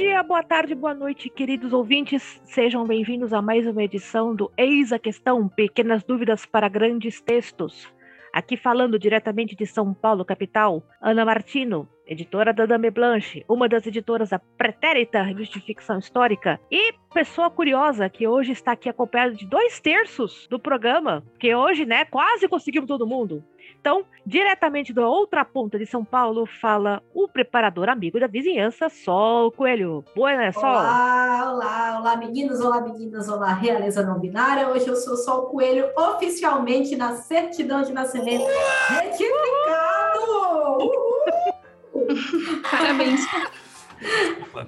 dia, boa tarde, boa noite, queridos ouvintes. Sejam bem-vindos a mais uma edição do Eis a Questão Pequenas Dúvidas para Grandes Textos. Aqui falando diretamente de São Paulo, capital, Ana Martino, editora da Dame Blanche, uma das editoras da Pretérita Revista de Ficção Histórica, e pessoa curiosa que hoje está aqui acompanhada de dois terços do programa, que hoje, né, quase conseguimos todo mundo. Então, diretamente da outra ponta de São Paulo, fala o preparador amigo da vizinhança, Sol Coelho. Boa, né, Sol? Olá, olá, olá, meninos, olá, meninas, olá, realeza não binária. Hoje eu sou Sol Coelho, oficialmente na certidão de nascimento retificado! Parabéns.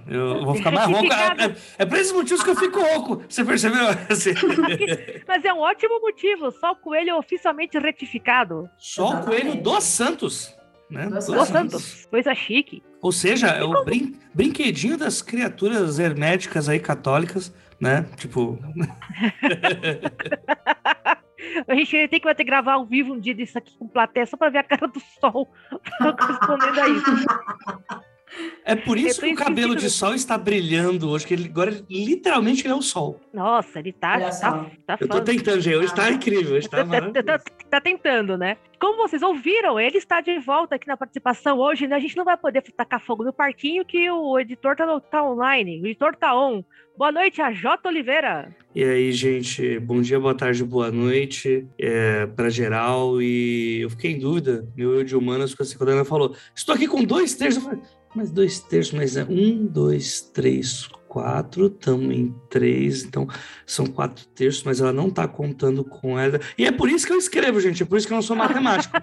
Eu vou ficar mais rouco. É, é por esses motivos que eu fico rouco. Você percebeu? Mas é um ótimo motivo. Só o coelho oficialmente retificado. Só o coelho dos Santos. Né? Dos Dos Santos. Coisa chique. Ou seja, é o brin brinquedinho das criaturas herméticas aí católicas, né? Tipo. A gente tem que vai ter que gravar ao vivo um dia disso aqui com plateia só pra ver a cara do sol respondendo a isso. É por isso que o cabelo de sol está brilhando hoje, que ele, agora literalmente ele é o sol. Nossa, ele tá, Olha tá, só. tá Eu tô tentando, gente. Hoje tá incrível. Hoje tá Tá, maravilhoso. tá- tá tentando, né? Como vocês ouviram, ele está de volta aqui na participação hoje, né? A gente não vai poder tacar fogo no parquinho que o editor tá, no- tá online. O editor tá on. Boa noite, a J. Oliveira. E aí, gente, bom dia, boa tarde, boa noite é, para geral. E eu fiquei em dúvida, meu eu de humanas, ficou assim, quando a Ana falou, estou aqui com dois terços. Eu falei, mas dois terços, mas é um, dois, três, quatro, estamos em três, então são quatro terços, mas ela não está contando com ela. E é por isso que eu escrevo, gente, é por isso que eu não sou matemático.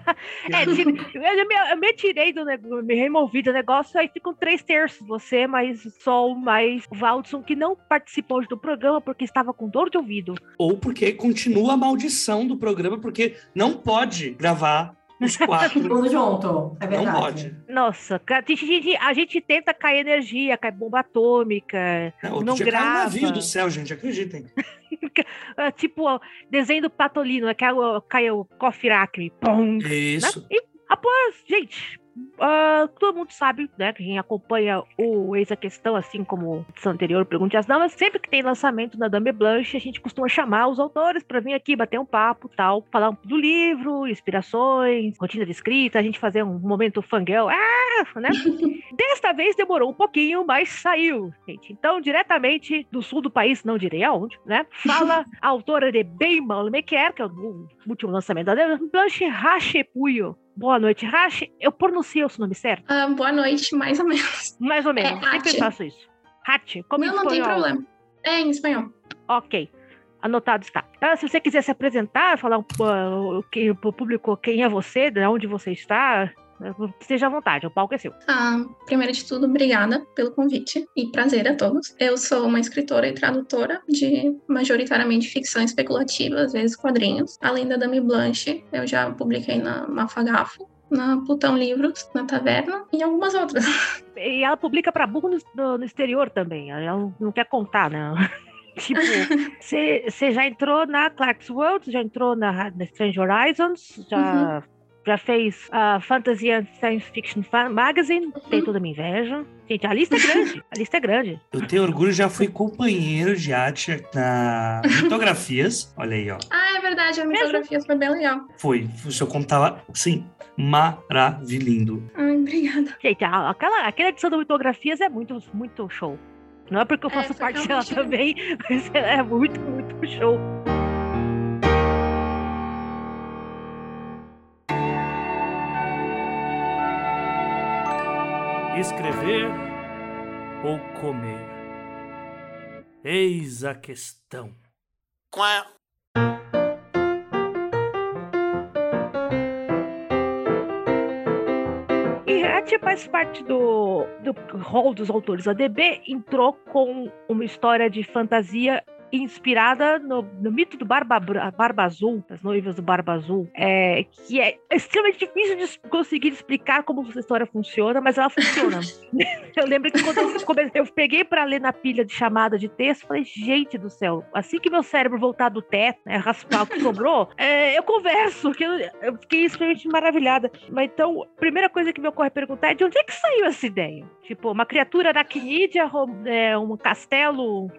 É, eu, me, eu me tirei do negócio, me removi do negócio, aí ficam três terços. Você, mais Sol, mais Valdson, que não participou hoje do programa porque estava com dor de ouvido. Ou porque continua a maldição do programa, porque não pode gravar os quatro. Tudo junto, é verdade. não pode. Nossa, a gente, tenta cair energia, cai bomba atômica, Não, Não caiu um grava. navio do céu, gente, acreditem. ah, tipo ó, desenho do Patolino, né, caiu, caiu Coffee Acme, pum, Isso. E após, gente, ah, todo mundo sabe, né, que quem acompanha o Eis a Questão, assim como edição anterior, Pergunte às Damas, sempre que tem lançamento na Dame Blanche, a gente costuma chamar os autores para vir aqui bater um papo, tal, falar do livro, inspirações, rotina de escrita, a gente fazer um momento fangirl, ah, né? Desta vez demorou um pouquinho, mas saiu, gente. Então, diretamente do sul do país, não direi aonde, né? Fala a autora de Bem Mal Me Quer, que é o último lançamento da Dame Blanche, Rache Puyo. Boa noite, Rache. Eu pronunciei o seu nome certo? Ah, boa noite, mais ou menos. Mais ou menos. É Sempre faço isso. Hache, como não, em não tem espanhol. problema. É em espanhol. Ok. Anotado está. Então, se você quiser se apresentar, falar um, uh, o que o público quem é você, de onde você está, esteja à vontade, o palco é seu. Ah, primeiro de tudo, obrigada pelo convite e prazer a todos. Eu sou uma escritora e tradutora de majoritariamente ficção especulativa, às vezes quadrinhos. Além da Dame Blanche, eu já publiquei na Mafagafo, na Plutão Livros, na Taverna e algumas outras. E ela publica para burro no, no- exterior também. Ela não, quer contar, né? tipo, você já entrou na Clark's World, já entrou na, na Strange Horizons, já, já fez a Fantasy and Science Fiction Fan- Magazine, tem toda a minha inveja. Gente, a lista é grande, a lista é grande. Eu tenho orgulho, já fui companheiro de arte na Mitografias. Olha aí, ó. Ah, é verdade, a mitografia foi bem legal. Foi. O seu conto tava, assim, maravilhindo. Ai, obrigada. Gente, a- aquela, aquela edição do Mitografias é muito, muito show. Não é porque eu É, faço foi parte dela também, mas é muito, muito show. Escrever ou comer? Eis a questão. E a Tia faz parte do, do hall dos autores ADB, entrou com uma história de fantasia inspirada no, no mito do Barba, Barba Azul, das noivas do Barba Azul, é, que é extremamente difícil de conseguir explicar como essa história funciona, mas ela funciona. eu lembro que quando eu, comecei, eu peguei para ler na pilha de chamada de texto, falei, gente do céu, assim que meu cérebro voltar do teto, né, raspar o que sobrou, é, eu converso, que eu, eu fiquei extremamente maravilhada. Mas então, a primeira coisa que me ocorre perguntar é de onde é que saiu essa ideia? Tipo, uma criatura aracnídea, é, um castelo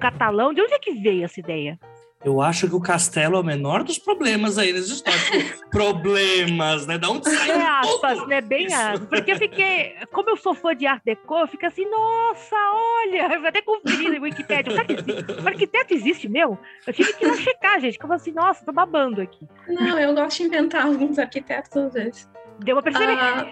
catalão, de onde é que veio essa ideia? Eu acho que o castelo é o menor dos problemas aí nessa história. Problemas, né? Da onde saiu? É aspas, né? Bem aspas. Porque eu fiquei. Como eu sou fã de Art Deco, eu fico assim, nossa, olha! Eu até conferir no Wikipedia. Será que existe? O arquiteto existe mesmo? Eu tive que ir lá checar, gente. Como assim, nossa, tô babando aqui. Não, eu gosto de inventar alguns arquitetos às vezes. Deu uma perceber. Ah,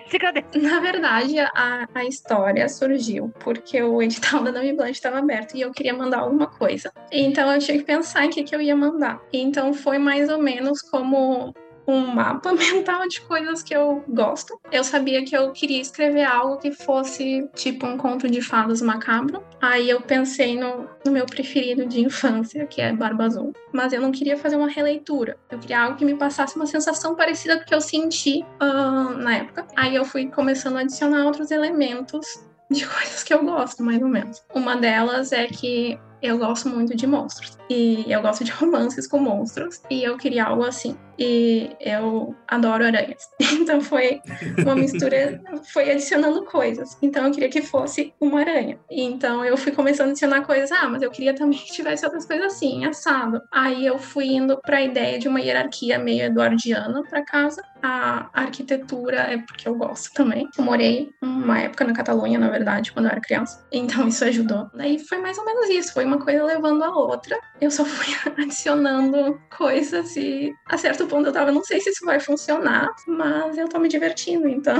na verdade, a, a história surgiu porque o edital da Dami Blanche estava aberto e eu queria mandar alguma coisa. Então eu tinha que pensar em que, que eu ia mandar. Então foi mais ou menos como um mapa mental de coisas que eu gosto. Eu sabia que eu queria escrever algo que fosse tipo um conto de fadas macabro. Aí eu pensei no, no meu preferido de infância, que é Barba Azul. Mas eu não queria fazer uma releitura. Eu queria algo que me passasse uma sensação parecida com que eu senti uh, na época. Aí eu fui começando a adicionar outros elementos de coisas que eu gosto, mais ou menos. Uma delas é que eu gosto muito de monstros. E eu gosto de romances com monstros. E eu queria algo assim. E eu adoro aranhas. Então foi uma mistura, foi adicionando coisas. Então eu queria que fosse uma aranha. Então eu fui começando a adicionar coisas. Ah, mas eu queria também que tivesse outras coisas assim, assado. Aí eu fui indo para a ideia de uma hierarquia meio eduardiana para casa. A arquitetura é porque eu gosto também. Eu morei uma época na Catalunha, na verdade, quando eu era criança. Então isso ajudou. Daí foi mais ou menos isso. Foi uma coisa levando a outra. Eu só fui adicionando coisas e a certo ponto eu tava, não sei se isso vai funcionar, mas eu tô me divertindo, então.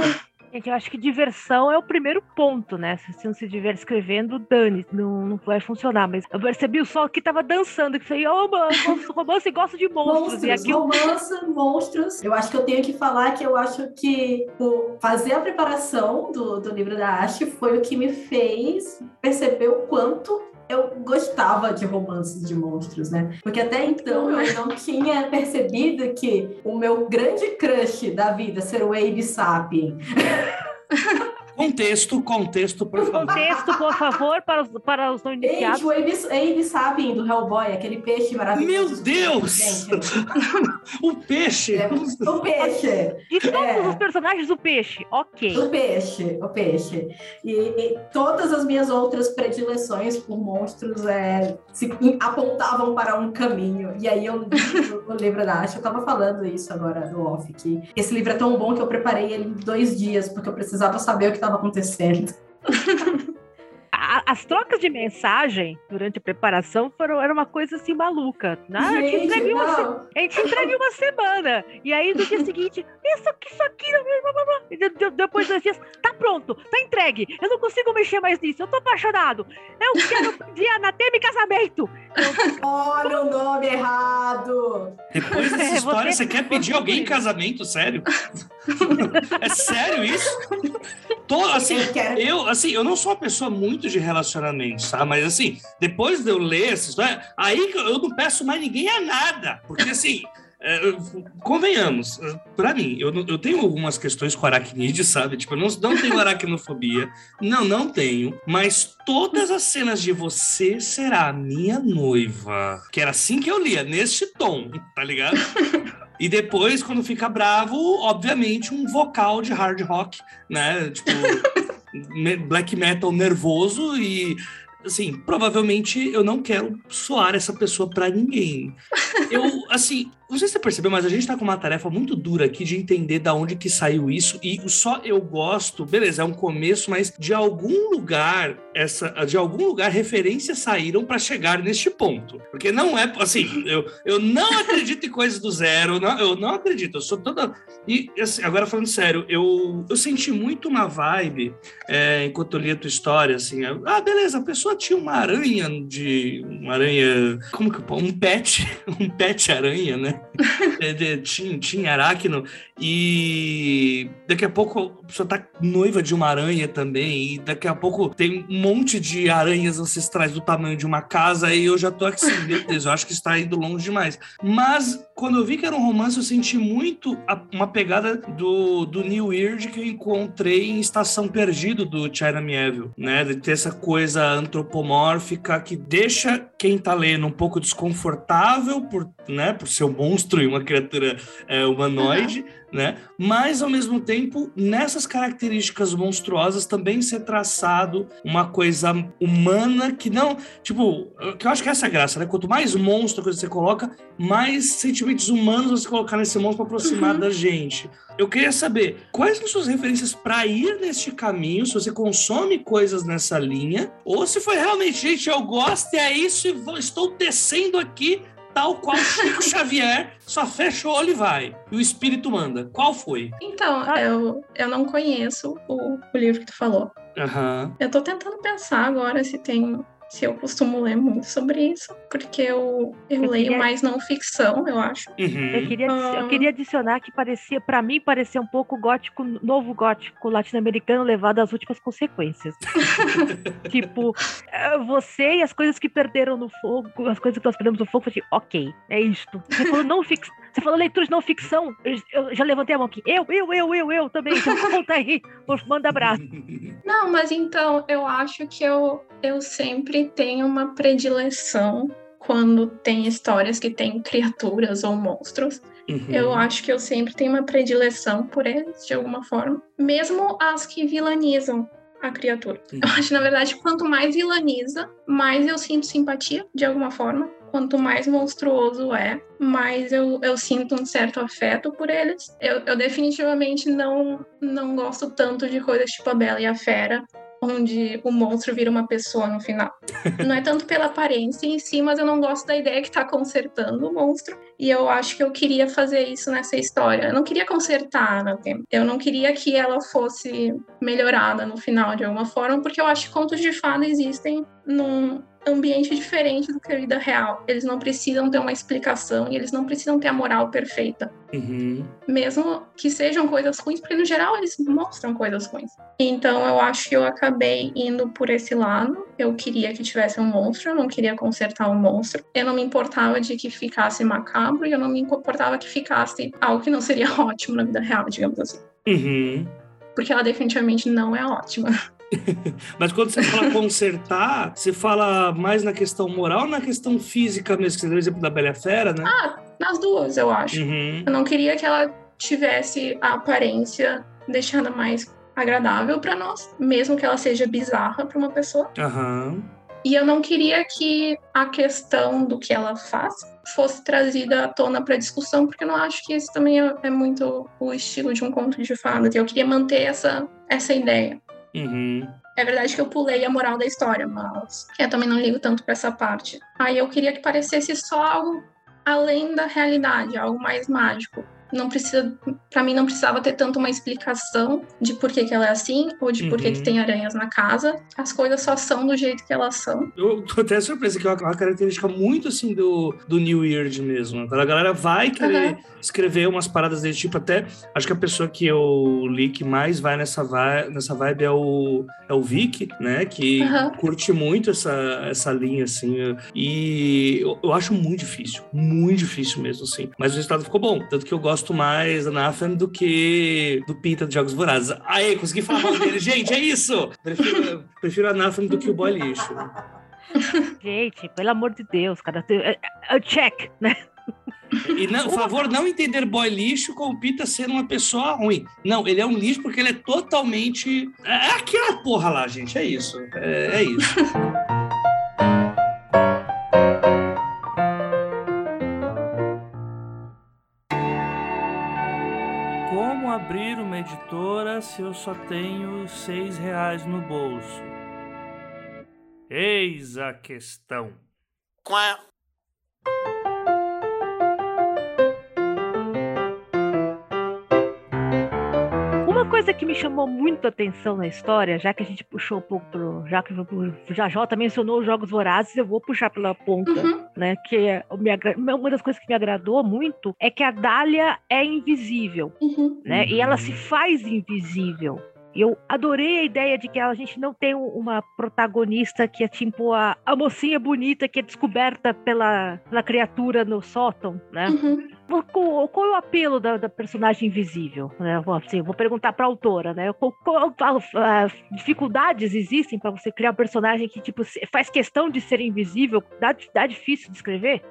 Gente, eu acho que diversão é o primeiro ponto, né? Se você não se divertir escrevendo, dane, não, não vai funcionar. Mas eu percebi o sol que tava dançando, que falei, ô, oh, romance e gosto de monstros. monstros e aqui romance, monstros. Eu acho que eu tenho que falar que eu acho que o fazer a preparação do, do livro da Ash foi o que me fez perceber o quanto eu gostava de romances de monstros, né? Porque até então eu não tinha percebido que o meu grande crush da vida ser o Abe Sapien. Contexto, contexto, por favor. Contexto, por favor, para os, para os não iniciados. Gente, o Abe Sapien do Hellboy, aquele peixe maravilhoso. Meu Deus! o peixe! É, o peixe! De todos é. os personagens, o peixe, ok. O peixe, o peixe. E, e todas as minhas outras predileções por monstros é, se apontavam para um caminho. E aí eu li o livro da Asha, eu tava falando isso agora no off, que esse livro é tão bom que eu preparei ele em dois dias, porque eu precisava saber o que estava acontecendo. as trocas de mensagem durante a preparação foram era uma coisa assim maluca. Né? Gente, a, gente entrega uma, a gente entrega uma semana. E aí no dia seguinte, isso aqui, isso aqui, e depois dois dias, tá pronto, tá entregue. Eu não consigo mexer mais nisso, eu tô apaixonado. Eu quero pedir anatema e casamento. Olha o nome errado. Depois dessa é, história, você, você quer pedir alguém em casamento? Sério? é sério isso? Tô, assim, eu, assim, eu não sou uma pessoa muito de relacionamento, tá? Mas assim, depois de eu ler essa história, aí eu não peço mais ninguém a nada. Porque assim, é, convenhamos, para mim, eu, eu tenho algumas questões com aracnídeo, sabe? Tipo, eu não, não tenho aracnofobia. Não, não tenho. Mas todas as cenas de você será minha noiva. Que era assim que eu lia, neste tom, tá ligado? E depois, quando fica bravo, obviamente, um vocal de hard rock, né? Tipo, black metal nervoso e assim, provavelmente eu não quero soar essa pessoa para ninguém. Eu, assim, não sei se você percebeu, mas a gente tá com uma tarefa muito dura aqui de entender da onde que saiu isso. E só eu gosto, beleza, é um começo, mas de algum lugar, essa, de algum lugar, referências saíram para chegar neste ponto. Porque não é assim, eu, eu não acredito em coisas do zero, não, eu não acredito, eu sou toda. E assim, agora falando sério, eu, eu senti muito uma vibe é, enquanto eu li a tua história, assim, ah, beleza, a pessoa tinha uma aranha de. Uma aranha. Como que um pet, um pet Homem-Aranha, né? É, de- Tim, Tim Aracno. E daqui a pouco a pessoa tá noiva de uma aranha também. E daqui a pouco tem um monte de aranhas ancestrais do tamanho de uma casa. E eu já tô aqui assim, meu Deus, eu acho que está indo longe demais. Mas quando eu vi que era um romance, eu senti muito a- uma pegada do, do New Weird que eu encontrei em Estação Perdido do China Mieville, né? De ter essa coisa antropomórfica que deixa quem tá lendo um pouco desconfortável por, né, por ser um monstro e uma criatura é, humanoide, né? Mas ao mesmo tempo, nessas características monstruosas também ser traçado uma coisa humana que não, tipo, que eu acho que essa é a graça, né? Quanto mais monstro coisa você coloca, mais sentimentos humanos você colocar nesse monstro para aproximar Uhum. da gente. Eu queria saber quais são suas referências para ir neste caminho, se você consome coisas nessa linha, ou se foi realmente, gente, eu gosto e é isso, e vou- estou descendo aqui, tal qual Chico Xavier, só fecha o olho e vai. E o espírito manda. Qual foi? Então, Ah. eu, eu não conheço o, o livro que tu falou. Aham. Eu tô tentando pensar agora se tem. Se eu costumo ler muito sobre isso, porque eu, eu Eu leio queria- mais não ficção, eu acho. Eu Uhum. queria, eu Ah. queria adicionar que parecia, para mim, parecia um pouco gótico, novo gótico latino-americano levado às últimas consequências. tipo, eh, você e as coisas que perderam no fogo, as coisas que nós perdemos no fogo, foi assim, ok, é isto. Você falou não fix, você falou leitura de não ficção, eu, já levantei a mão aqui. Eu, eu, eu, eu, eu também. Então conta aí, manda abraço. Não, mas então eu acho que eu, eu sempre tenho uma predileção quando tem histórias que tem criaturas ou monstros. Uhum. Eu acho que eu sempre tenho uma predileção por eles, de alguma forma. Mesmo as que vilanizam a criatura. Uhum. Eu acho, na verdade, quanto mais vilaniza, mais eu sinto simpatia, de alguma forma. Quanto mais monstruoso é, mais eu, eu sinto um certo afeto por eles. Eu, eu definitivamente não, não gosto tanto de coisas tipo a Bela e a Fera, onde o monstro vira uma pessoa no final. Não é tanto pela aparência em si, mas eu não gosto da ideia que tá consertando o monstro. E eu acho que eu queria fazer isso nessa história. Eu não queria consertar Tem. Eu não queria que ela fosse melhorada no final de alguma forma, porque eu acho que contos de fada existem num ambiente diferente do que a vida real. Eles não precisam ter uma explicação e eles não precisam ter a moral perfeita. Uhum. Mesmo que sejam coisas ruins, porque no geral eles mostram coisas ruins. Então eu acho que eu acabei indo por esse lado. Eu queria que tivesse um monstro, eu não queria consertar o monstro. Eu não me importava de que ficasse macabro e eu não me importava que ficasse algo que não seria ótimo na vida real, digamos assim. Uhum. Porque ela definitivamente não é ótima. Mas quando você fala consertar, você fala mais na questão moral ou na questão física mesmo? Que você deu o exemplo da Bela Fera, né? Nas duas, eu acho. Uhum. Eu não queria que ela tivesse a aparência deixada mais agradável para nós, mesmo que ela seja bizarra para uma pessoa. Aham. E eu não queria que a questão do que ela faz fosse trazida à tona para discussão, porque eu não acho que esse também é, é muito o estilo de um conto de fadas. Eu queria manter essa, essa ideia. Uhum. É verdade que eu pulei a moral da história, mas eu também não ligo tanto para essa parte. Aí eu queria que parecesse só algo além da realidade, algo mais mágico. Não precisa, para mim não precisava ter tanto uma explicação de por que, que ela é assim ou de por que, Uhum. que tem aranhas na casa. As coisas só são do jeito que elas são. Eu tô até surpreso que é uma característica muito assim do, do New Weird mesmo. A galera vai querer Aham. escrever umas paradas desse tipo, até acho que a pessoa que eu li que mais vai nessa vibe, nessa vibe é o, é o Vic, né? Que Aham. curte muito essa, essa linha, assim. E eu, eu acho muito difícil, muito difícil mesmo, assim. Mas o resultado ficou bom. Tanto que eu gosto mais da Nathan do que do Pita de Jogos Vorazes. Aí, consegui falar mal dele. Gente, é isso! Prefiro, prefiro a Nathan do que o boy lixo. Gente, pelo amor de Deus, cara. é- é- Check, né? E, não, por favor, não entender boy lixo com o Pita sendo uma pessoa ruim. Não, ele é um lixo porque ele é totalmente. É aquela porra lá, gente. É isso. É, é isso. Abrir uma editora se eu só tenho seis reais no bolso? Eis a questão. Coisa que me chamou muito a atenção na história, já que a gente puxou um pouco pro. Já que o Jajota mencionou os Jogos Vorazes, eu vou puxar pela ponta, Uhum. né? Que é, uma das coisas que me agradou muito é que a Dália é invisível, Uhum. né? E ela se faz invisível. Eu adorei a ideia de que a gente não tem uma protagonista que é tipo a, a mocinha bonita que é descoberta pela, pela criatura no sótão, né? Uhum. Qual, qual é o apelo da, da personagem invisível? Né? Vou, assim, vou perguntar para a autora, né? Qual, qual- qual- dificuldades existem para você criar um personagem que tipo faz questão de ser invisível? Dá, dá difícil de escrever?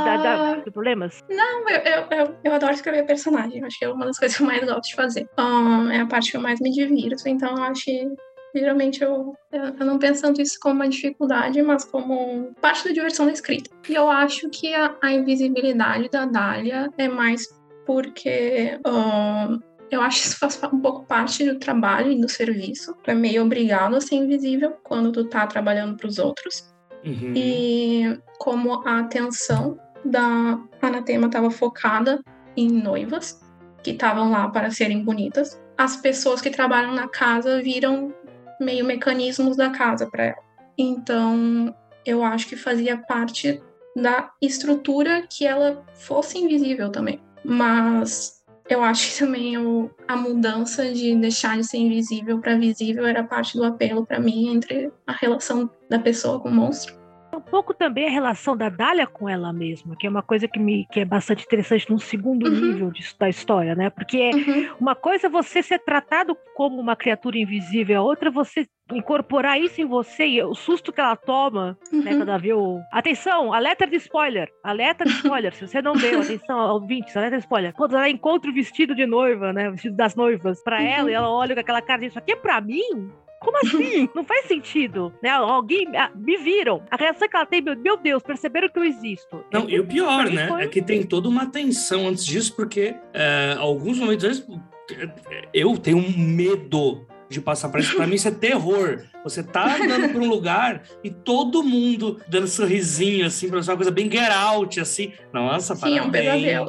Dá, dá Ah. problemas? Não, eu, eu, eu, eu adoro escrever personagem. Acho que é uma das coisas que eu mais gosto de fazer. Ahn, é a parte que eu mais me divirto. Então, acho que geralmente eu, eu, não penso tanto isso como uma dificuldade, mas como parte da diversão da escrita. E eu acho que a, a invisibilidade da Dália é mais porque. ahn, eu acho que isso faz um pouco parte do trabalho e do serviço. Tu é meio obrigado a ser invisível quando tu tá trabalhando para os outros. Uhum. E como a atenção da Anatema estava focada em noivas que estavam lá para serem bonitas, as pessoas que trabalham na casa viram meio mecanismos da casa para ela. Então, eu acho que fazia parte da estrutura que ela fosse invisível também. Mas eu acho que também a mudança de deixar de ser invisível para visível era parte do apelo para mim entre a relação da pessoa com o monstro. Um pouco também a relação da Dália com ela mesma, que é uma coisa que, me, que é bastante interessante num segundo Uhum. nível de- da história, né? Porque é Uhum. Uma coisa é você ser tratado como uma criatura invisível, a outra é você incorporar isso em você e o susto que ela toma, né, Uhum. quando ela vê o... Atenção, alerta de spoiler, alerta de spoiler, se você não viu, atenção, ouvintes, alerta de spoiler. Quando ela encontra o vestido de noiva, né, o vestido das noivas, pra Uhum. ela, e ela olha com aquela cara isso aqui é pra mim? Como assim? Não faz sentido, né? Alguém ah, me viram. A reação que ela tem, meu, meu Deus, perceberam que eu existo. Não, e o pior, né? Foi- É que tem toda uma tensão antes disso, porque é, alguns momentos antes, eu tenho um medo de passar por isso. Pra mim, isso é terror. Você tá andando por um lugar e todo mundo dando sorrisinho, assim, pra você, uma coisa bem get out, assim. Nossa, Sim, é um parabéns. pesadelo.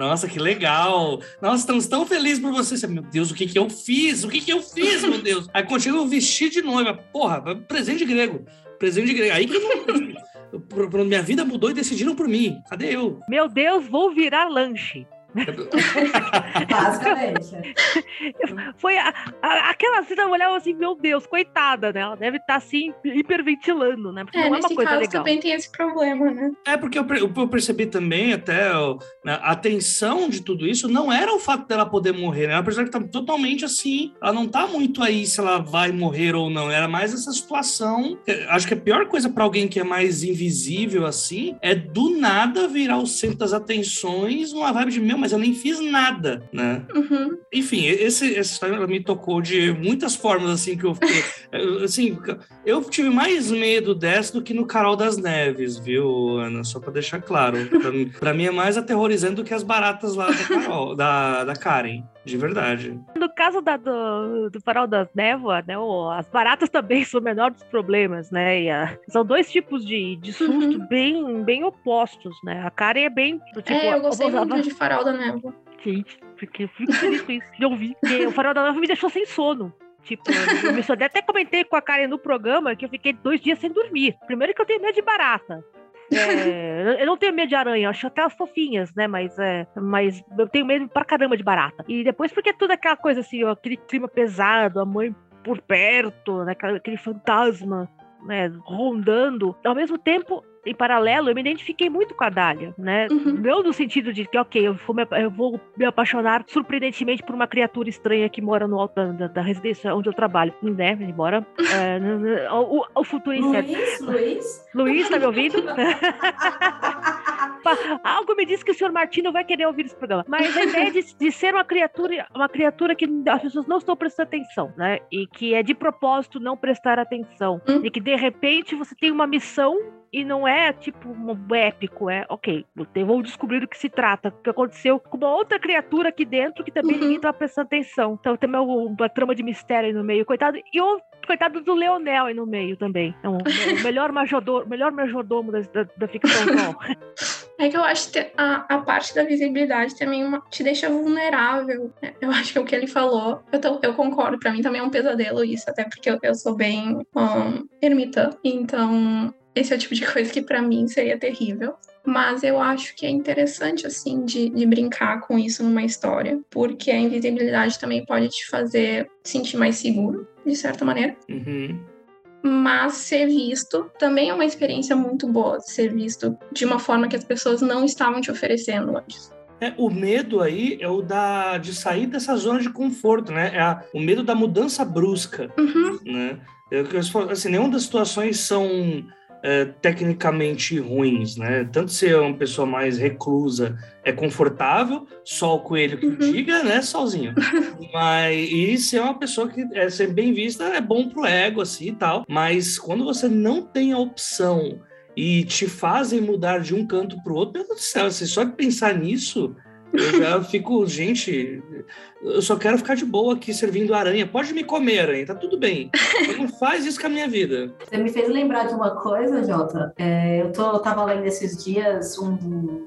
Nossa, que legal. Nossa, estamos tão felizes por você. Meu Deus, o que que eu fiz? O que que eu fiz, meu Deus? Aí quando chega de noiva, porra, presente grego. Presente grego. Aí que eu não... Minha vida mudou e decidiram por mim. Cadê eu? Meu Deus, vou virar lanche. Basicamente. Foi a, a- aquela cena, eu olhava assim, meu Deus, coitada, né? Ela deve estar assim, hiperventilando, né? Porque É, não é uma coisa caso legal. também tem esse problema, né? É porque eu, eu percebi também até né, a tensão de tudo isso não era o fato dela poder morrer, né? Ela pessoa que tá totalmente assim, ela não tá muito aí se ela vai morrer ou não, era mais essa situação. Acho que a pior coisa pra alguém que é mais invisível assim é do nada virar o centro das atenções numa vibe de meu, mas eu nem fiz nada, né? Uhum. Enfim, esse, essa história me tocou de muitas formas, assim, que eu fiquei. assim, eu tive mais medo dessa do que no Carol das Neves, viu, Ana? Só pra deixar claro. Pra, mim- pra mim é mais aterrorizante do que as baratas lá da Carol, da, da Karen, de verdade. No caso da, do, do farol das névoas, né? as baratas também são o menor dos problemas, né? E a- são dois tipos de, de susto Uhum. bem, bem opostos, né? A Karen é bem. do Tipo, é, eu gostei muito de Farol da Névoa. Gente, porque eu fico feliz com isso, de ouvir. Porque o farol da névoa me deixou sem sono. Tipo, eu até comentei com a Karen no programa que eu fiquei dois dias sem dormir. Primeiro que eu tenho medo de barata. É, eu não tenho medo de aranha, eu acho até elas fofinhas, né? Mas, é, mas eu tenho medo pra caramba de barata. E depois porque é tudo aquela coisa assim, aquele clima pesado, a mãe por perto, né? aquele fantasma, né? Rondando. Ao mesmo tempo, em paralelo, eu me identifiquei muito com a Dália, né? Uhum. Não no sentido de que, ok, eu vou, me, eu vou me apaixonar surpreendentemente por uma criatura estranha que mora no alto da, da- residência onde eu trabalho, né? Embora é, o, o futuro incerto. Luiz, Luiz. Luiz, tá me ouvindo? Algo me diz que o senhor Martino vai querer ouvir esse programa. Mas a ideia de, de ser uma criatura, uma criatura que as pessoas não estão prestando atenção, né? E que é de propósito não prestar atenção. Hum. E que de repente você tem uma missão e não é tipo um épico, é ok, eu vou descobrir do que se trata, o que aconteceu com uma outra criatura aqui dentro que também Uhum. ninguém tá prestando atenção. Então tem uma, uma trama de mistério aí no meio, coitado. E o coitado do Leonel aí no meio também. É um- o melhor majordor, melhor majordomo da, da, da ficção atual. É que eu acho que a, a parte da visibilidade também uma, te deixa vulnerável. né? Eu acho que é o que ele falou. Eu, tô- eu concordo, pra mim também é um pesadelo isso, até porque eu, eu sou bem um, ermitã. Então, esse é o tipo de coisa que pra mim seria terrível. Mas eu acho que é interessante, assim, de, de brincar com isso numa história, porque a invisibilidade também pode te fazer sentir mais seguro, de certa maneira. Uhum. Mas ser visto também é uma experiência muito boa, de ser visto de uma forma que as pessoas não estavam te oferecendo antes. É, o medo aí é o da, de sair dessa zona de conforto, né? É a- o medo da mudança brusca, Uhum, né? Eu assim, nenhuma das situações são é, tecnicamente ruins, né? Tanto ser uma pessoa mais reclusa é confortável, só o coelho que Uhum. diga, né? Sozinho. Mas e ser uma pessoa que é ser bem vista é bom pro ego, assim e tal. Mas quando você não tem a opção e te fazem mudar de um canto pro outro, meu Deus do céu, assim, só de pensar nisso, eu já fico, gente, eu só quero ficar de boa aqui servindo aranha. Pode me comer, aranha, tá tudo bem. Mas não faz isso com a minha vida. Você me fez lembrar de uma coisa, Jota. É, eu, tô, eu tava lendo esses dias um, um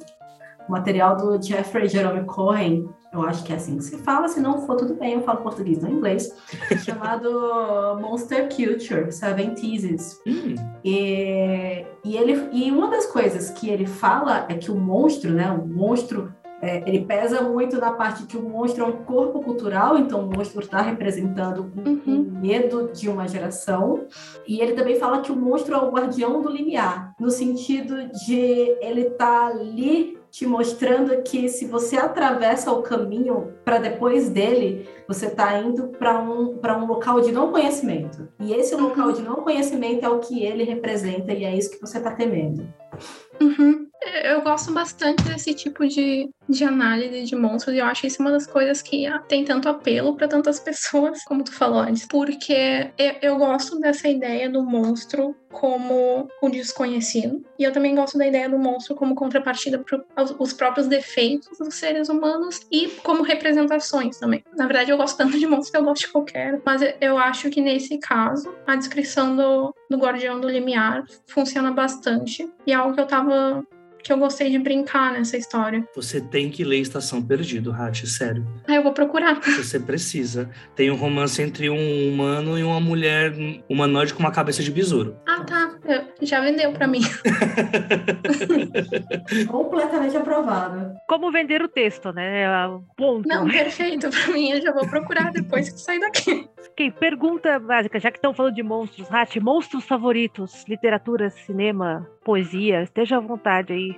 material do Jeffrey Jerome Cohen. Eu acho que é assim que se fala, se não for tudo bem, eu falo português, não inglês. chamado Monster Culture, Seven Theses. Hum, E, e, ele, e uma das coisas que ele fala é que o monstro, né? O monstro, é, ele pesa muito na parte que o monstro é um corpo cultural, então o monstro está representando um, Uhum. um medo de uma geração. E ele também fala que o monstro é o guardião do limiar, no sentido de ele tá ali te mostrando que se você atravessa o caminho para depois dele, você está indo para um, para um local de não conhecimento. E esse local de não conhecimento é o que ele representa e é isso que você está temendo. uhum. Eu gosto bastante desse tipo de, de análise de monstros e eu acho isso uma das coisas que tem tanto apelo para tantas pessoas, como tu falou antes, porque eu, eu gosto dessa ideia do monstro como o desconhecido e eu também gosto da ideia do monstro como contrapartida para os próprios defeitos dos seres humanos e como representações também. Na verdade, eu gosto tanto de monstro que eu gosto de qualquer, mas eu- eu acho que nesse caso a descrição do, do Guardião do Limiar funciona bastante e é algo que eu tava que eu gostei de brincar nessa história. você tem que ler Estação Perdido, Hat, sério. Ah, eu vou procurar. Você precisa. Tem um romance entre um humano e uma mulher humanoide com uma cabeça de besouro. Ah, tá. Já vendeu pra mim. Completamente aprovado. Como vender o texto, né? É Ponto. Não, perfeito pra mim. Eu já vou procurar depois que sair daqui. Ok, pergunta básica, já que estão falando de monstros, Rat, monstros favoritos, literatura, cinema, poesia, esteja à vontade aí.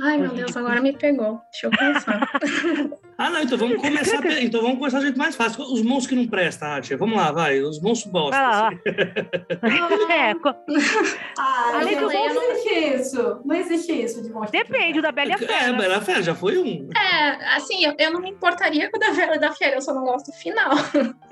Ai, meu Deus, agora me pegou. Deixa eu pensar. Ah, não, então vamos começar. então vamos começar do jeito mais fácil. Os monstros que não prestam, Hat. Vamos lá, vai. Os monstros bosta. Lá, assim. É, co- Ah, Além gente, não existe isso. Não existe isso de monstro. depende da Bela e a É, Fera. Bela Fera já foi um. É, assim, eu, eu não me importaria com o da Vela e da Fiera, eu só não gosto do final.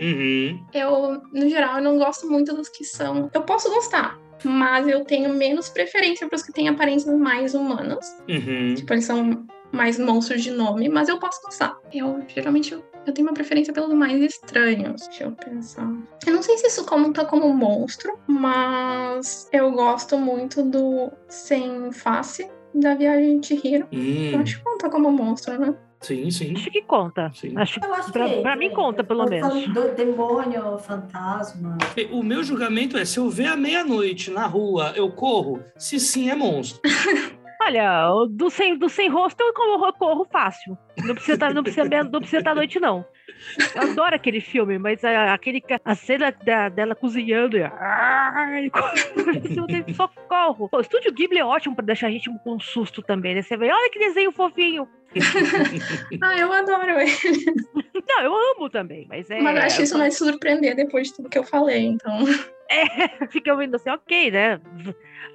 Uhum. Eu, no geral, eu não gosto muito dos que são. Eu posso gostar, mas eu tenho menos preferência para os que têm aparências mais humanas. Uhum. Tipo, eles são mais monstros de nome, mas eu posso gostar. Eu geralmente eu, eu tenho uma preferência pelos mais estranhos. Deixa eu pensar. Eu não sei se isso conta como monstro, mas eu gosto muito do Sem Face da Viagem de Hiro. Eu Hum, acho que conta como monstro, né? Sim, sim. Acho que conta. Sim. Acho Eu acho pra, que pra mim conta, pelo Eu menos. do demônio, fantasma. O meu julgamento é: se eu ver à meia-noite na rua, eu corro? Se sim, é monstro. Olha, o do sem, do sem rosto eu corro, fácil. Não precisa tá, não precisa, não precisa estar à noite, não. Eu adoro aquele filme, mas a, aquele, a cena da- dela cozinhando. e- Ai, socorro. O Estúdio Ghibli é ótimo pra deixar a gente com um susto também, né? Você vê, olha que desenho fofinho. Ah, eu adoro ele. Não, eu amo também, mas é. Mas acho que isso vai te surpreender depois de tudo que eu falei, então. Fica ouvindo assim, ok, né?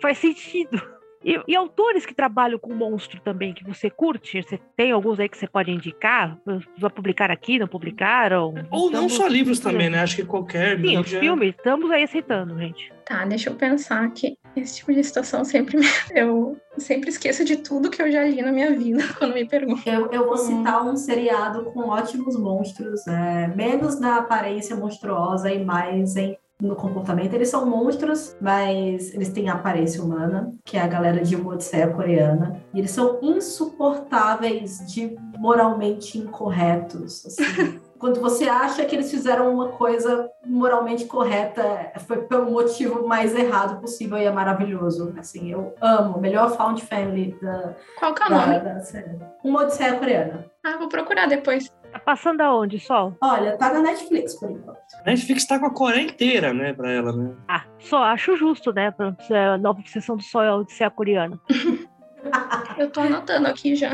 Faz sentido. E, e autores que trabalham com monstro também, que você curte? Você tem alguns aí que você pode indicar? Vai publicar aqui, não publicaram? Ou não Estamos- só livros também, né? Acho que qualquer Sim, mídia. filmes, estamos aí aceitando, gente. Tá, deixa eu pensar que esse tipo de situação sempre me... eu sempre esqueço de tudo que eu já li na minha vida quando me perguntam. Eu, eu vou citar um seriado com ótimos monstros, é, menos na aparência monstruosa e mais em no comportamento. Eles são monstros, mas eles têm aparência humana, que é a galera de uma odisseia coreana. E eles são insuportáveis de moralmente incorretos. Assim. quando você acha que eles fizeram uma coisa moralmente correta, foi pelo motivo mais errado possível e é maravilhoso. Assim, eu amo. Melhor found family da, Qual que é o da, nome? da série. Uma Odisseia Coreana. Ah, vou procurar depois. Tá passando aonde, Sol? Olha, tá na Netflix por enquanto. Netflix tá com a Coreia inteira, né, pra ela, né? Ah, só acho justo, né? Pra ser a nova obsessão do Sol é a Odisseia coreana. Eu tô anotando aqui já.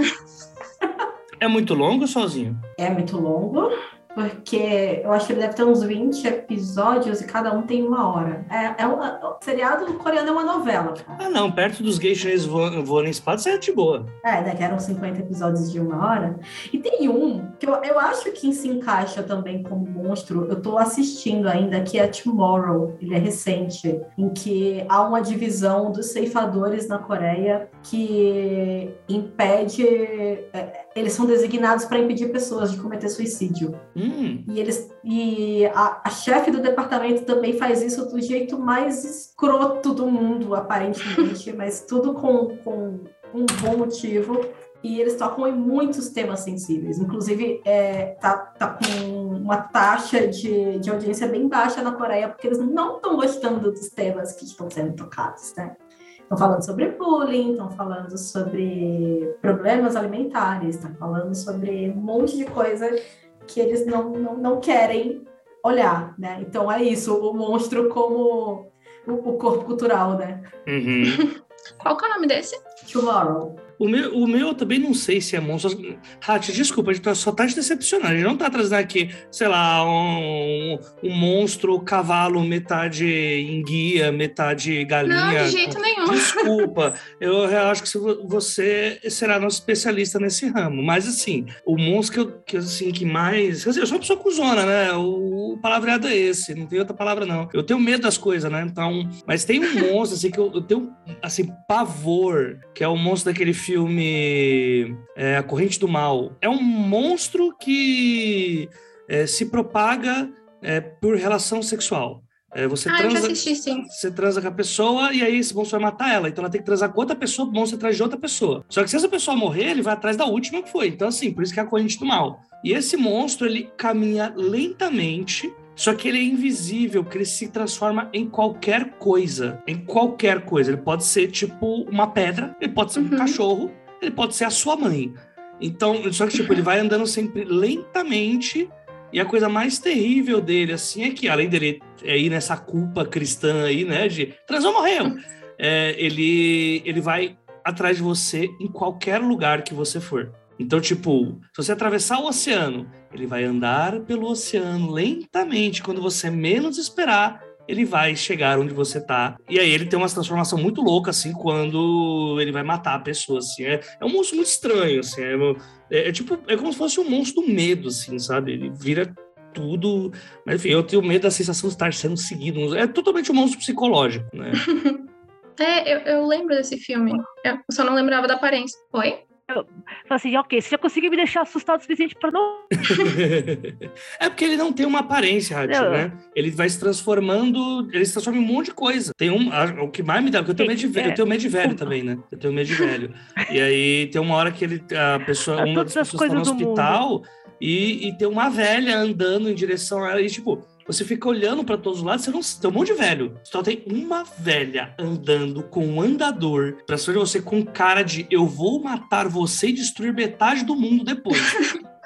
É muito longo sozinho? É muito longo, porque eu acho que ele deve ter uns 20 episódios e cada um tem uma hora. É, é um, o seriado coreano é uma novela, cara. Ah, não, perto dos gays chineses voando, voando em espada, você é de boa. É, daqui eram 50 episódios de uma hora. E tem um que eu, eu acho que se encaixa também como monstro. Eu tô assistindo ainda, que é Tomorrow. Ele é recente, em que há uma divisão dos ceifadores na Coreia que impede. é, eles são designados para impedir pessoas de cometer suicídio. Hum, E eles e a, a chefe do departamento também faz isso do jeito mais escroto do mundo, aparentemente, mas tudo com, com um bom motivo. E eles tocam em muitos temas sensíveis. Inclusive, é, tá, tá com uma taxa de, de audiência bem baixa na Coreia, porque eles não estão gostando dos temas que estão sendo tocados, né? Estão falando sobre bullying, estão falando sobre problemas alimentares, estão falando sobre um monte de coisa que eles não, não, não querem olhar, né? Então é isso, o monstro como o, o corpo cultural, né? uhum. Qual que é o nome desse? Tomorrow. O meu, o meu eu também não sei se é monstro. Hat, desculpa, a gente tá- só tá te decepcionando. A gente não tá trazendo aqui, sei lá, um, um monstro cavalo, metade enguia, metade galinha. Não, de jeito nenhum. Desculpa, eu acho que você será nosso especialista nesse ramo. Mas assim, o monstro que eu, que, assim, que mais. quer dizer, eu sou uma pessoa cuzona, né? O, o palavreado é esse, não tem outra palavra, não. Eu tenho medo das coisas, né? Então. Mas tem um monstro, assim, que eu, eu tenho, assim, pavor, que é o monstro daquele filme é, A Corrente do Mal. É um monstro que é, se propaga é, por relação sexual. É, você Ah, transa, assisti, você transa com a pessoa e aí esse monstro vai matar ela. Então ela tem que transar com outra pessoa, o monstro atrás de outra pessoa. Só que se essa pessoa morrer, ele vai atrás da última que foi. Então, assim, por isso que é a corrente do mal. E esse monstro, ele caminha lentamente, só que ele é invisível, porque ele se transforma em qualquer coisa. Em qualquer coisa. Ele pode ser tipo uma pedra, ele pode ser um Uhum. cachorro, ele pode ser a sua mãe. Então, só que, tipo, ele vai andando sempre lentamente. E a coisa mais terrível dele, assim, é que além dele é, ir nessa culpa cristã aí, né, de transou, morreu, é, ele, ele vai atrás de você em qualquer lugar que você for. Então, tipo, se você atravessar o oceano, ele vai andar pelo oceano lentamente. Quando você menos esperar, ele vai chegar onde você tá. E aí ele tem uma transformação muito louca, assim, quando ele vai matar a pessoa, assim. É, é um monstro muito estranho, assim. É, é- é tipo, é como se fosse um monstro do medo, assim, sabe? Ele vira tudo. Mas enfim, eu tenho medo da sensação de estar sendo seguido. É totalmente um monstro psicológico, né? É, eu, eu lembro desse filme. Eu só não lembrava da aparência. Oi? Fala assim, ok, você já conseguiu me deixar assustado o suficiente pra não. é porque ele não tem uma aparência, Não. né? Ele vai se transformando, ele se transforma em um monte de coisa. Tem um, o que mais me dá, porque eu tenho medo de velho, eu tenho medo de velho também, né? Eu tenho medo de velho. E aí tem uma hora que ele, a pessoa, uma todas das as pessoas tá no hospital e, e tem uma velha andando em direção a ela e tipo, você fica olhando pra todos os lados, você não tem um monte de velho. Só tem uma velha andando com um andador pra cima de você com cara de eu vou matar você e destruir metade do mundo depois.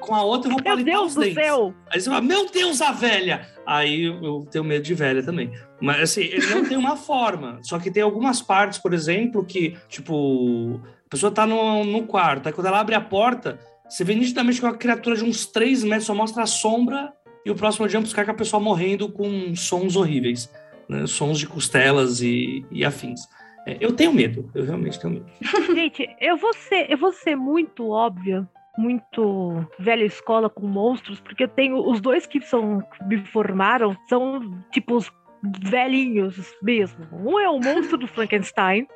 Com a outra eu vou palitar Deus os do dentes. céu! Aí você fala, meu Deus, a velha! Aí eu tenho medo de velha também. Mas assim, ele não tem uma forma. Só que tem algumas partes, por exemplo, que, tipo, a pessoa tá no, no quarto, aí quando ela abre a porta, você vê nitidamente que é uma criatura de uns 3 metros, só mostra a sombra e o próximo jump scare com a pessoa morrendo com sons horríveis. né? Sons de costelas e, e afins. É, eu tenho medo, eu realmente tenho medo. Gente, eu vou ser, eu vou ser muito óbvia, muito velha escola com monstros, porque eu tenho os dois que são que me formaram são tipo os velhinhos mesmo. Um é o monstro do Frankenstein,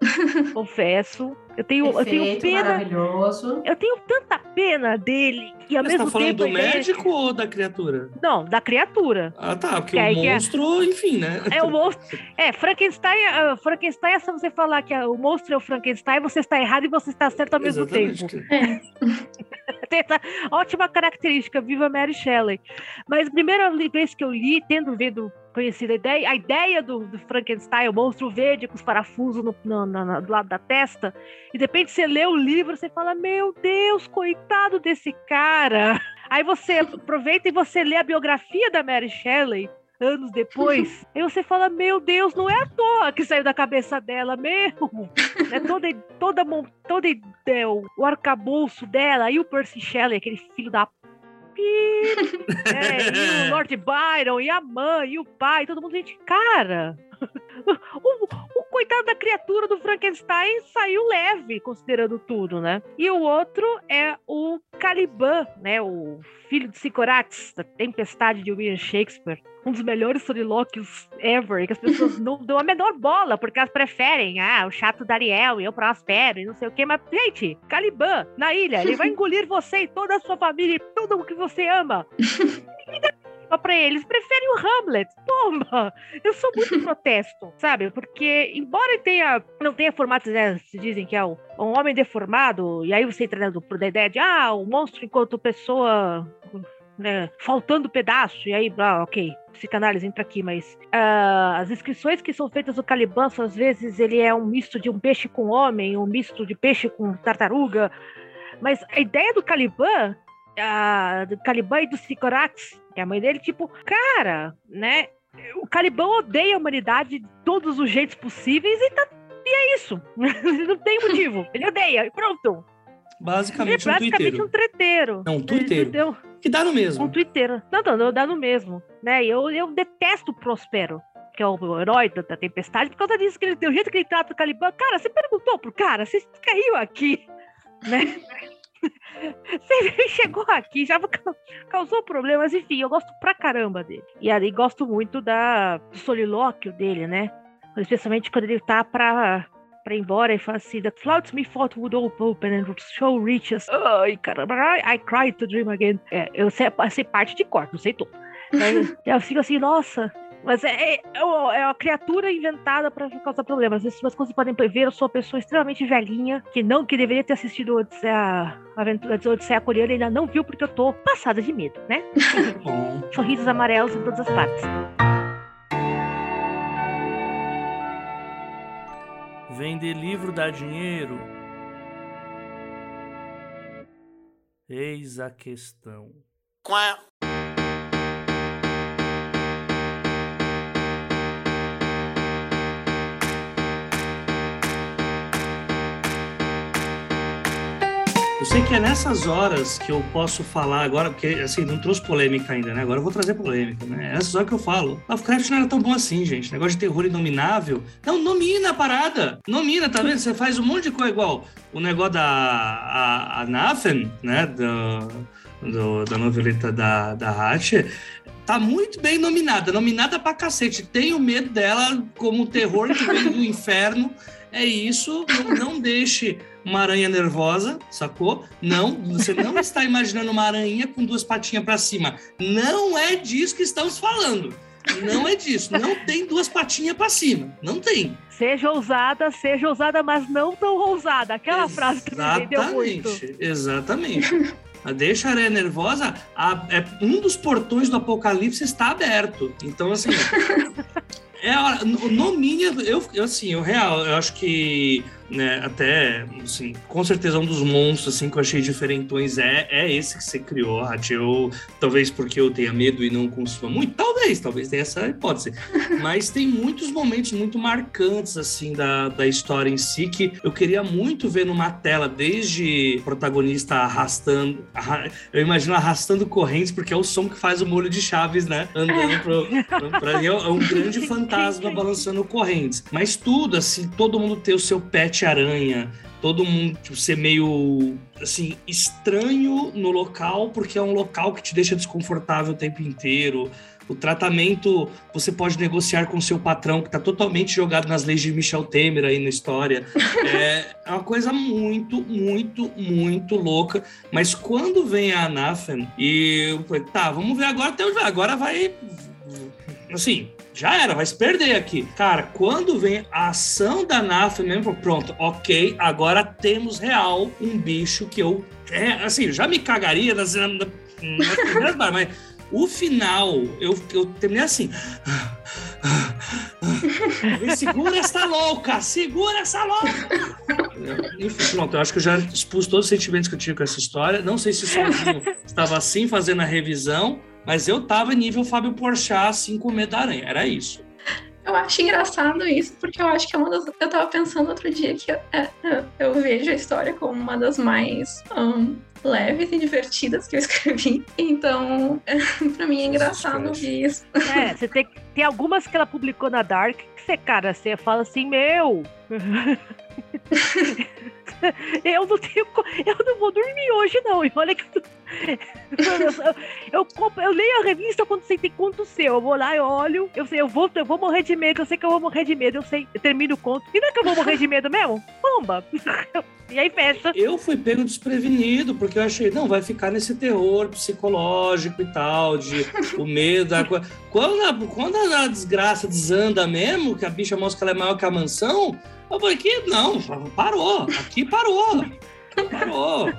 confesso. Eu tenho, eu tenho Perfeito, pena. maravilhoso. Eu tenho tanta pena dele. E ao Mas mesmo tá falando tempo. do ideia- médico ou da criatura? Não, da criatura. Ah, tá, porque o é- monstro, enfim, né? É o monstro. É, Frankenstein, ah, Frankenstein é só você falar que o monstro é o Frankenstein, você está errado e você está certo ao mesmo Exatamente. tempo. É, Tem essa ótima característica, viva Mary Shelley. Mas a primeira vez que eu li, tendo vendo, conhecido a ideia, a ideia do, do Frankenstein, o monstro verde com os parafusos no, no- na- do lado da testa, e de repente você lê o livro, você fala, meu Deus, coitado desse cara. Aí você aproveita e você lê a biografia da Mary Shelley, anos depois, e você fala, meu Deus, não é à toa que saiu da cabeça dela mesmo. É toda, toda, toda é, o, o arcabouço dela, e o Percy Shelley, aquele filho da é, e o Lord Byron, e a mãe, e o pai, todo mundo, gente, cara, o, o coitado da criatura do Frankenstein saiu leve, considerando tudo, né? E o outro é o Caliban, né? O filho de Sicorates, da Tempestade de William Shakespeare. Um dos melhores solilóquios ever, que as pessoas não dão a menor bola, porque elas preferem, ah, o chato da Ariel e eu prospero e não sei o quê. Mas, gente, Caliban, na ilha, ele vai engolir você e toda a sua família e tudo o que você ama. Bola pra eles, preferem o Hamlet. Toma! Eu sou muito protesto, sabe? Porque, embora tenha, não tenha formato, né, se dizem que é o- um homem deformado, e aí você entra dentro do- da ideia de, ah, o monstro enquanto pessoa, né, faltando pedaço, e aí, ah, ok, psicanálise entra aqui, mas ah, as inscrições que são feitas no Caliban, às vezes ele é um misto de um peixe com homem, um misto de peixe com tartaruga, mas a ideia do Caliban, ah, do Caliban e do Sicorax, que é a mãe dele, tipo, cara, né, o Caliban odeia a humanidade de todos os jeitos possíveis e, tá, e é isso. não tem motivo. Ele odeia, e pronto. Ele é Basicamente um um treteiro. Não, um entendeu? Que dá no mesmo. Um twitteiro. Não, não, não, dá no mesmo. Né? Eu, eu detesto o Prospero, que é o herói da, da tempestade, por causa disso, que ele, do jeito que ele trata o Caliban. Cara, você perguntou pro cara, você caiu aqui, né? Você chegou aqui, já ca- causou problemas, enfim, eu gosto pra caramba dele. E ali gosto muito da, do solilóquio dele, né? Especialmente quando ele tá pra, pra ir embora e fala assim: The clouds me thought would open and show riches. Ai, caramba, I, I to dream again. É, eu sei, sei parte de cor, não sei tudo. Mas eu fico assim, nossa. Mas é, é, é uma- é criatura inventada para causar problemas. As pessoas, quando vocês podem ver, eu sou uma pessoa extremamente velhinha, que não que deveria ter assistido Odisseia, a aventura de Odisseia Coreana e ainda não viu porque eu tô passada de medo, né? Sorrisos amarelos em todas as partes. Vender livro dá dinheiro? Eis a questão. Eu sei que é nessas horas que eu posso falar agora, porque assim, não trouxe polêmica ainda, né? Agora eu vou trazer polêmica, né? É nessas horas que eu falo. Lovecraft não era tão bom assim, gente. Negócio de terror inominável. Não, nomina a parada. Nomina, tá vendo? Você faz um monte de coisa igual. O negócio da a, a Nathan, né? Do, do- da noveleta da, da Hatch. Tá muito bem nominada, nominada pra cacete. Tenho medo dela como terror que vem do inferno. É isso, não, não deixe uma aranha nervosa, sacou? Não, você não está imaginando uma aranha com duas patinhas pra cima. Não é disso que estamos falando. Não é disso. Não tem duas patinhas pra cima. Não tem. Seja ousada, seja ousada, mas não tão ousada. Aquela frase que me vendeu muito. Exatamente. Exatamente. Deixa a aranha nervosa, a- é, um dos portões do apocalipse está aberto. Então, assim, é no, no mínimo, eu, eu, assim, eu real, eu acho que, né, até, assim, com certeza um dos monstros, assim, que eu achei diferentões é, é esse que você criou, Hat. Eu, talvez porque eu tenha medo e não consuma muito, talvez, talvez tenha essa hipótese. Mas tem muitos momentos muito marcantes, assim, da, da história em si, que eu queria muito ver numa tela, desde o protagonista arrastando, arra- eu imagino arrastando correntes, porque é o som que faz o molho de chaves, né, andando pro, pra mim é um grande fantasma balançando correntes. Mas tudo, assim, todo mundo ter o seu pet Sete-Aranha, todo mundo tipo, ser meio assim estranho no local, porque é um local que te deixa desconfortável o tempo inteiro. O tratamento você pode negociar com seu patrão, que está totalmente jogado nas leis de Michel Temer aí na história. É, é uma coisa muito, muito, muito louca. Mas quando vem a Anafen e eu falei, tá, vamos ver agora até onde vai. Agora vai. Assim, já era, vai se perder aqui. Cara, quando vem a ação da Anafen mesmo, pronto, ok, agora temos real um bicho que eu. É, assim, já me cagaria nas, nas primeiras mas o final, eu, eu terminei assim. segura essa louca! Segura essa louca! Enfim, pronto, eu acho que eu já expus todos os sentimentos que eu tinha com essa história. Não sei se sozinho estava assim fazendo a revisão, mas eu estava nível Fábio Porchat, assim, com medo da aranha. Era isso. Eu acho engraçado isso, porque eu acho que é uma das. Eu tava pensando outro dia que eu, é, eu vejo a história como uma das mais um, leves e divertidas que eu escrevi. Então, pra mim é engraçado ouvir isso. É, você tem, tem algumas que ela publicou na Dark que você, cara, você fala assim, meu. eu não tenho. Eu não vou dormir hoje, não. E olha que. Eu, eu, eu, leio a revista quando sei tem conto seu. Eu vou lá, eu olho, eu sei, eu vou, eu vou morrer de medo, eu sei que eu vou morrer de medo, eu sei, eu termino o conto. E não é que eu vou morrer de medo mesmo? Bomba! E aí fecha. Eu fui pego desprevenido, porque eu achei, não, vai ficar nesse terror psicológico e tal, de o medo. Da... Quando, a, quando a desgraça desanda mesmo, que a bicha mostra que ela é maior que a mansão, eu falei que não, parou, aqui parou. Parou.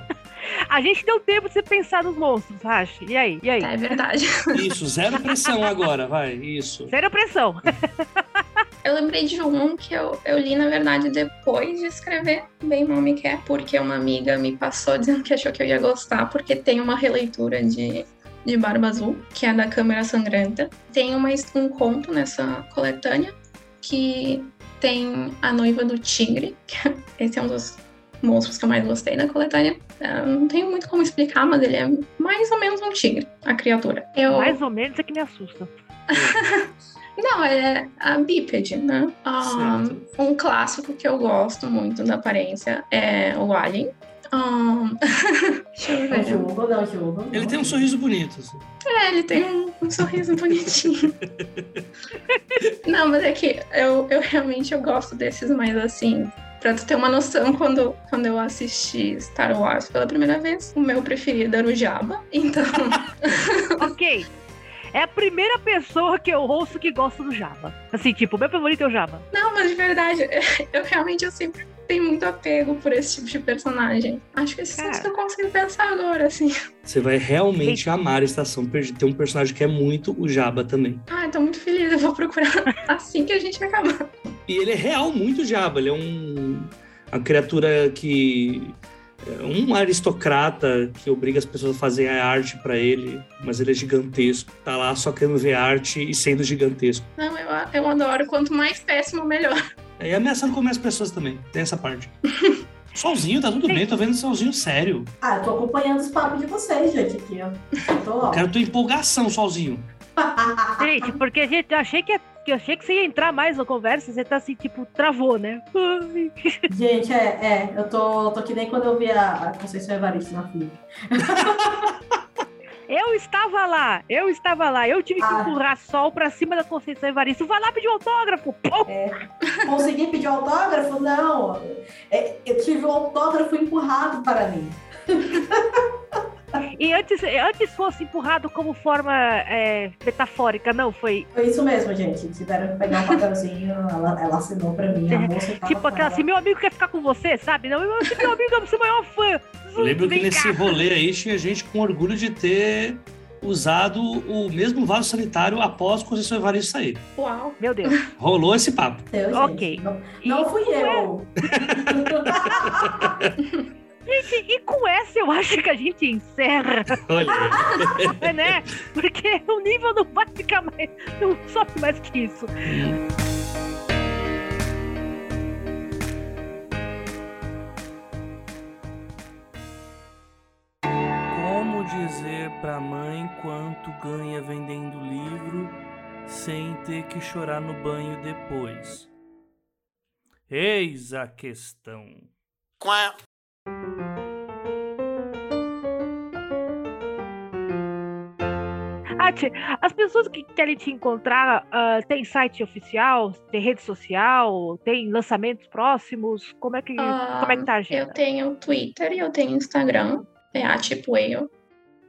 A gente deu tempo de você pensar nos monstros, Rashi. E aí? E aí? É verdade. Isso, zero pressão agora, vai. Isso. Zero pressão. Eu lembrei de um que eu, eu li, na verdade, depois de escrever Bem Mal Me Quer, porque uma amiga me passou dizendo que achou que eu ia gostar, porque tem uma releitura de, de Barba Azul, que é da Câmara Sangrenta. Tem uma, um conto nessa coletânea que tem a noiva do tigre, que esse é um dos monstros que eu mais gostei na coletânea. Eu não tenho muito como explicar, mas ele é mais ou menos um tigre, a criatura. Eu... Mais ou menos é que me assusta. Não, é a bípede, né? Um, um, clássico que eu gosto muito da aparência é o Alien. Um... Deixa eu ver. Jogo, não, jogo, Ele tem um sorriso bonito. Assim. É, ele tem um, um sorriso bonitinho. não, mas é que eu, eu realmente eu gosto desses mais assim. Pra tu ter uma noção, quando, quando eu assisti Star Wars pela primeira vez, o meu preferido era o Jabba, então... ok, é a primeira pessoa que eu ouço que gosta do Java. Assim, tipo, meu favorito é o Java. Não, mas de verdade, eu realmente eu sempre tenho muito apego por esse tipo de personagem. Acho que esses são os que eu consigo pensar agora, assim. Você vai realmente Sim. amar a Estação Perdida. Tem um personagem que é muito o Jabba também. Ah, tô muito feliz. Eu vou procurar assim que a gente acabar. E ele é real muito Jabba. Ele é um... Uma criatura que um aristocrata que obriga as pessoas a fazer a arte para ele, mas ele é gigantesco. Tá lá só querendo ver arte e sendo gigantesco. Não, eu, eu adoro. Quanto mais péssimo, melhor. É, e ameaçando comer as pessoas também. Tem essa parte. Solzinho, tá tudo bem, tô vendo Solzinho sério. Ah, eu tô acompanhando os papos de vocês, gente, aqui, ó. Eu tô, ó. Quero tua empolgação, Solzinho. gente, porque a gente, eu achei que, eu achei que você ia entrar mais na conversa, você tá assim, tipo, travou, né? gente, é, é, eu tô, tô que nem quando eu vi a, a Conceição Evaristo na fila. Eu estava lá, eu estava lá. Eu tive que ah. empurrar sol pra cima da Conceição Evaristo. Vai lá pedir autógrafo. É. Consegui pedir autógrafo? Não. É, eu tive o autógrafo empurrado para mim. E antes, antes fosse empurrado como forma é, metafórica, não? Foi. Foi isso mesmo, gente. Tiveram que pegar um papelzinho, ela, ela assinou pra mim. A moça tipo aquela assim: meu amigo quer ficar com você, sabe? Não, meu amigo é o seu maior fã. Eu lembro Vem que nesse cá. rolê aí tinha gente com orgulho de ter usado o mesmo vaso sanitário após o Conceição Evaristo sair. Uau, meu Deus. Rolou esse papo. Deus, ok. Não, não fui eu. Gente, e com essa eu acho que a gente encerra. Olha. né? Porque o nível não vai ficar mais. Não sobe mais que isso. Como dizer pra mãe quanto ganha vendendo livro sem ter que chorar no banho depois? Eis a questão. Ati, as pessoas que querem te encontrar, uh, tem site oficial, tem rede social, tem lançamentos próximos? Como é que, uh, como é que tá a agenda? Eu tenho Twitter e eu tenho Instagram, é a tipo eu,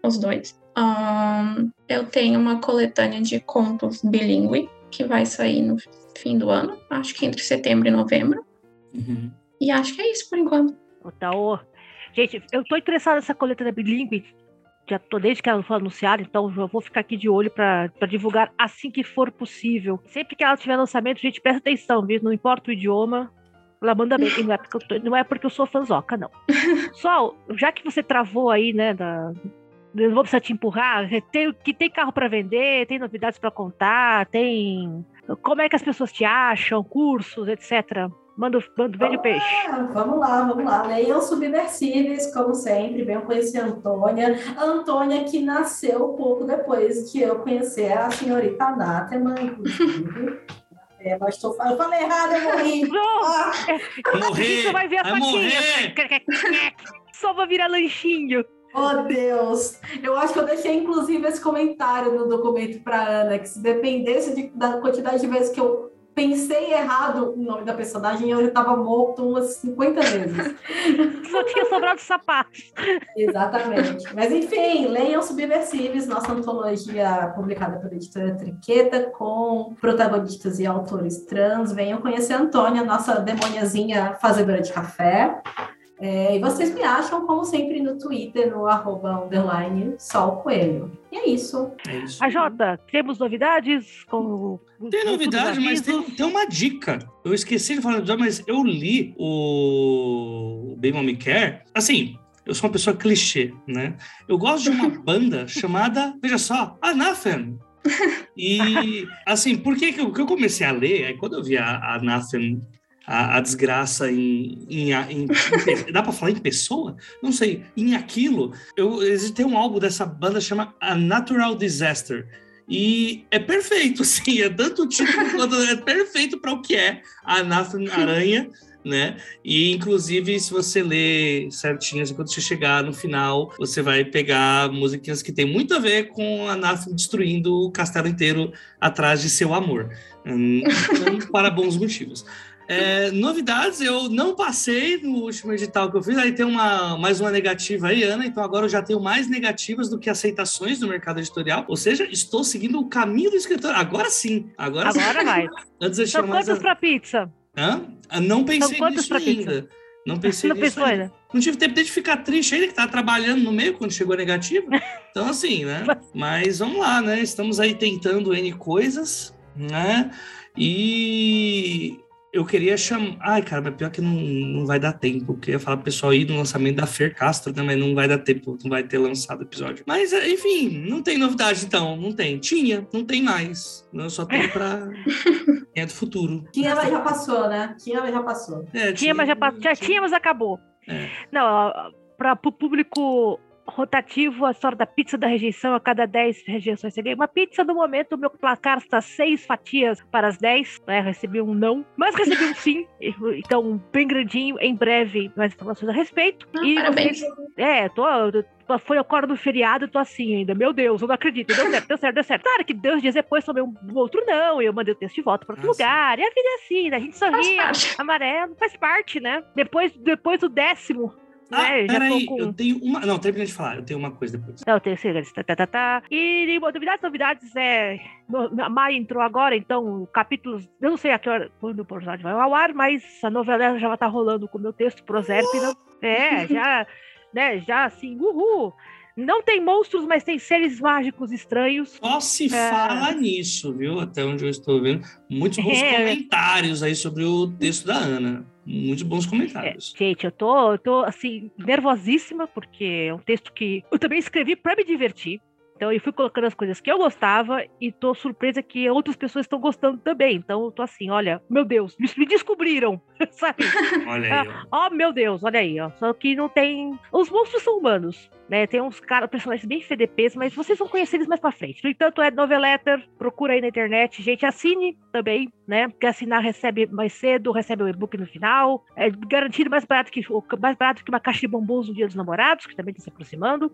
os dois. Um, eu tenho uma coletânea de contos bilíngue que vai sair no fim do ano, acho que entre setembro e novembro. Uhum. E acho que é isso por enquanto. Tá, oh. Gente, eu tô interessada nessa coletânea bilíngue já tô desde que ela foi anunciada, então eu vou ficar aqui de olho para divulgar assim que for possível. Sempre que ela tiver lançamento, gente, presta atenção, viu? Não importa o idioma, ela manda bem. Não é porque eu, tô, não é porque eu sou fanzoca, não. Só, já que você travou aí, né, da, não vou precisar te empurrar. Tem, que tem carro para vender, tem novidades para contar, tem como é que as pessoas te acham, cursos, etc. Manda, manda vende peixe. Vamos lá, vamos lá. Leiam Subversíveis, como sempre. Venham conhecer a Antônia. A Antônia que nasceu pouco depois de eu conhecer a senhorita Anathema, inclusive. É, mas tô, eu falei errado, eu morri. Não, ah. é, morrer, você vai ver a faquinha. Só vou virar lanchinho. Oh, Deus! Eu acho que eu deixei, inclusive, esse comentário no documento para Ana, que se dependesse de, da quantidade de vezes que eu pensei errado o nome da personagem, eu já estava morto umas 50 vezes. Só tinha sobrado sapatos. Exatamente. Mas, enfim, leiam Subversíveis, nossa antologia publicada pela editora Triqueta, com protagonistas e autores trans. Venham conhecer a Antônia, nossa demoniazinha fazedora de café. É, e vocês me acham, como sempre, no Twitter, no arroba underline Sol Coelho. E é isso. É isso. A Jota, temos novidades? Com, tem novidade, mas tem, tem uma dica. Eu esqueci de falar, mas eu li o Baby Me Care. Assim, eu sou uma pessoa clichê, né? Eu gosto de uma banda chamada, veja só, Anathem. E, assim, por que, que eu, que eu comecei a ler? Aí, quando eu vi a, a Anathem a, a desgraça em, em, em, em dá para falar em pessoa? Não sei, em aquilo. Eu tem um álbum dessa banda chama A Natural Disaster. E é perfeito, sim, é tanto o título quanto é perfeito para o que é a Nathan Aranha, né? E inclusive, se você ler certinho, assim, quando você chegar no final, você vai pegar musiquinhas que tem muito a ver com a Nathan destruindo o castelo inteiro atrás de seu amor. Hum, então, para bons motivos. É, novidades, eu não passei no último edital que eu fiz, aí tem uma, mais uma negativa aí, Ana, então agora eu já tenho mais negativas do que aceitações no mercado editorial, ou seja, estou seguindo o caminho do escritor, agora sim, agora, agora sim. vai. Antes eu São quantos para pizza? Hã? Ah, não pensei nisso ainda. Pizza? Não pensei não nisso ainda. Não tive tempo de ficar triste ainda, que tava trabalhando no meio quando chegou a negativa. Então, assim, né? Mas vamos lá, né? Estamos aí tentando N coisas, né? E eu queria chamar. Ai, cara, mas pior que não, não vai dar tempo. Eu queria falar pro pessoal ir no lançamento da Fer Castro, né? Mas não vai dar tempo, não vai ter lançado o episódio. Mas, enfim, não tem novidade então, não tem. Tinha, não tem mais. Eu só tenho pra. é do futuro. Tinha, mas já passou, né? Tinha, mas já passou. É, tinha, tinha, mas já passou. Já tinha, mas acabou. É. Não, para o público rotativo, a história da pizza da rejeição a cada 10 rejeições. Cheguei uma pizza no momento, o meu placar está seis fatias para as 10, né? Recebi um não, mas recebi um sim. Então, bem grandinho, em breve, mais informações a respeito. Ah, e parabéns. é, tô, foi a hora do feriado, tô assim ainda. Meu Deus, eu não acredito. Deu certo, deu certo, deu certo. Claro que dois dias depois tomei um, um outro não, e eu mandei o texto de volta para outro ah, lugar. Sim. E a vida é assim, né? A gente sorri, amarelo, faz parte, né? Depois, depois do décimo, ah, né? peraí, com... eu tenho uma. Não, termina de falar, eu tenho uma coisa depois. Não, tem segredos. Tá, tá, tá, tá. E novidades, novidades, é. A Mai entrou agora, então, capítulos. Eu não sei a que hora, quando o episódio vai ao ar, mas a novela já vai estar tá rolando com o meu texto, Proserpina. É, já, né, já assim, uhul. Não tem monstros, mas tem seres mágicos estranhos. Só se é... fala nisso, viu? Até onde eu estou vendo. Muitos bons é... comentários aí sobre o texto da Ana. Muitos bons comentários. É, gente, eu tô, eu tô, assim, nervosíssima, porque é um texto que eu também escrevi para me divertir. Então eu fui colocando as coisas que eu gostava e tô surpresa que outras pessoas estão gostando também. Então eu tô assim, olha, meu Deus, me, descobriram, sabe? Olha aí, ó. Ó, meu Deus, olha aí, ó. Só que não tem. Os monstros são humanos, né? Tem uns caras, personagens bem FDPs, mas vocês vão conhecer eles mais pra frente. No entanto, é Noveletter, procura aí na internet. Gente, assine também, né? Porque assinar recebe mais cedo, recebe o e-book no final. É garantido mais barato que mais barato que uma caixa de bombons no Dia dos Namorados, que também tá se aproximando.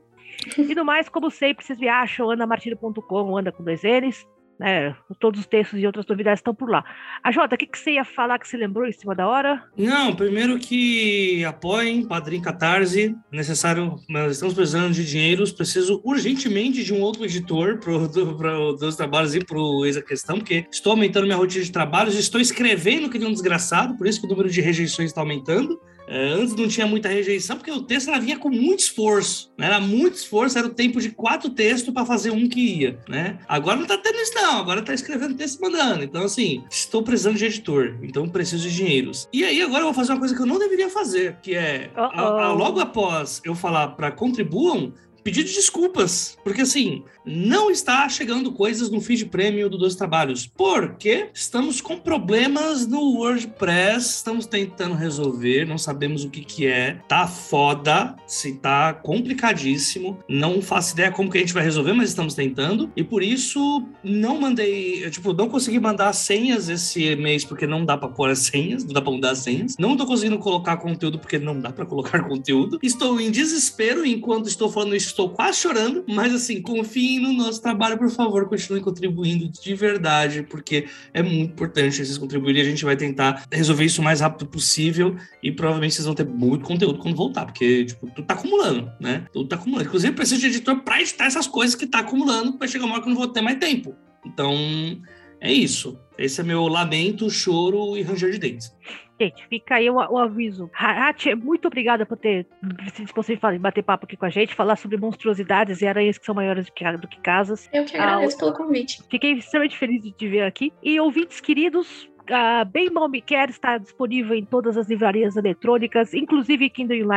E no mais, como sempre, vocês me acham, andamartino.com, anda com dois N's. Né, todos os textos e outras novidades estão por lá. A Jota, o que, que você ia falar que você lembrou em cima da hora? Não, primeiro que apoiem Padrim Catarse. Necessário, nós estamos precisando de dinheiros. Preciso urgentemente de um outro editor para os trabalhos e para o Ex a Questão, porque estou aumentando minha rotina de trabalhos, estou escrevendo que nem um desgraçado, por isso que o número de rejeições está aumentando. É, antes não tinha muita rejeição, porque o texto ela vinha com muito esforço. Né? Era muito esforço, era o tempo de quatro textos para fazer um que ia. Né? Agora não tá tendo isso, não. Agora tá escrevendo texto e mandando. Então, assim, estou precisando de editor, então preciso de dinheiros. E aí, agora eu vou fazer uma coisa que eu não deveria fazer, que é Uh-oh. a- a- logo após eu falar para contribuam. Pedir desculpas, porque assim, não está chegando coisas no feed premium do Dois Trabalhos, porque estamos com problemas no WordPress, estamos tentando resolver, não sabemos o que que é, tá foda, se tá complicadíssimo, não faço ideia como que a gente vai resolver, mas estamos tentando, e por isso não mandei, eu, tipo, não consegui mandar senhas esse mês, porque não dá pra pôr as senhas, não dá pra mudar as senhas, não tô conseguindo colocar conteúdo, porque não dá pra colocar conteúdo, estou em desespero enquanto estou falando isso, estou quase chorando, mas assim, confiem no nosso trabalho, por favor, continuem contribuindo de verdade, porque é muito importante vocês contribuírem. A gente vai tentar resolver isso o mais rápido possível e provavelmente vocês vão ter muito conteúdo quando voltar, porque tipo, tudo tá acumulando, né? Tudo tá acumulando. Inclusive, preciso de editor para editar essas coisas que tá acumulando, vai chegar uma hora que eu não vou ter mais tempo. Então, é isso. Esse é meu lamento, choro e ranger de dentes. Gente, fica aí o, o aviso. Hachi, muito obrigada por ter se disposto em bater papo aqui com a gente, falar sobre monstruosidades e aranhas que são maiores do que, do que casas. Eu que Ah, agradeço pelo convite. Fiquei extremamente feliz de te ver aqui. E ouvintes queridos, a Bem Mal Me Quer está disponível em todas as livrarias eletrônicas, inclusive Kindle,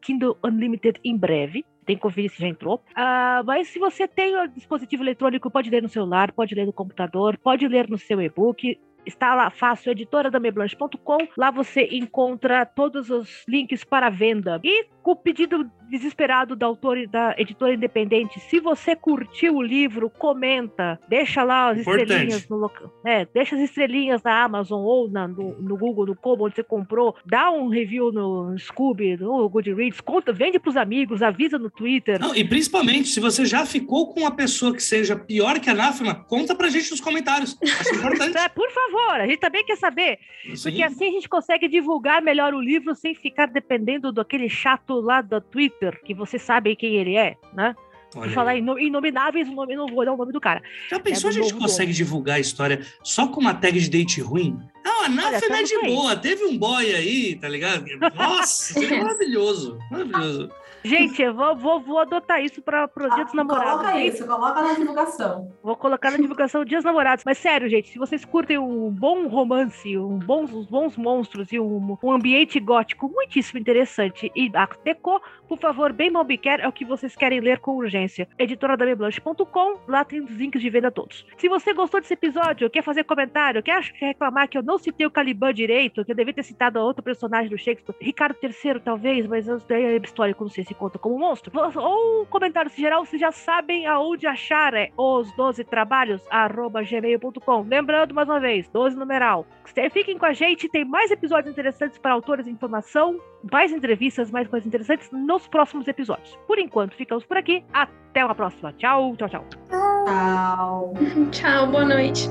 Kindle Unlimited em breve. Tem que conferir se já entrou. Ah, mas se você tem o dispositivo eletrônico, pode ler no celular, pode ler no computador, pode ler no seu e-book. Está lá fácil, editoradameblanche.com. Lá você encontra todos os links para venda. E o pedido desesperado da autora da editora independente, se você curtiu o livro, comenta, deixa lá as Importante. estrelinhas no local. É, deixa as estrelinhas na Amazon ou na- no, no Google, no Kobo, onde você comprou. Dá um review no Scooby, no Goodreads, conta, vende pros amigos, avisa no Twitter. Não, e principalmente, se você já ficou com uma pessoa que seja pior que a Anáfema, conta pra gente nos comentários. Acho importante. É, por favor, a gente também quer saber. Porque Sim. assim a gente consegue divulgar melhor o livro sem ficar dependendo daquele chato lá do Twitter, que vocês sabem quem ele é, né? Olha falar inomináveis, o nome, não vou dar o nome do cara. Já pensou É a gente consegue divulgar a história só com uma tag de date ruim? Não, a Anáfema é de boa. Teve um boy aí, tá ligado? Nossa, maravilhoso. Maravilhoso. Gente, eu vou, vou, vou adotar isso para o Dia dos Ah, Namorados. Coloca isso, coloca na divulgação. Vou colocar na divulgação Dias Namorados. Mas sério, gente, se vocês curtem um bom romance, um bons, uns bons monstros e um, um ambiente gótico muitíssimo interessante e art deco, por favor, bem mal quer é o que vocês querem ler com urgência. editoradameblanche.com, lá tem os links de venda todos. Se você gostou desse episódio, quer fazer comentário, quer, reclamar que eu não citei o Caliban direito, que eu devia ter citado outro personagem do Shakespeare, Ricardo III talvez, mas daí é histórico, não sei se conta como monstro. Ou comentários em geral, vocês já sabem aonde achar é os 12 trabalhos, arroba gmail.com. Lembrando mais uma vez, 12 numeral. Fiquem com a gente, tem mais episódios interessantes para autores de informação, mais entrevistas, mais coisas interessantes nos próximos episódios. Por enquanto, ficamos por aqui. Até uma próxima. Tchau, tchau, tchau. Tchau. Tchau, boa noite.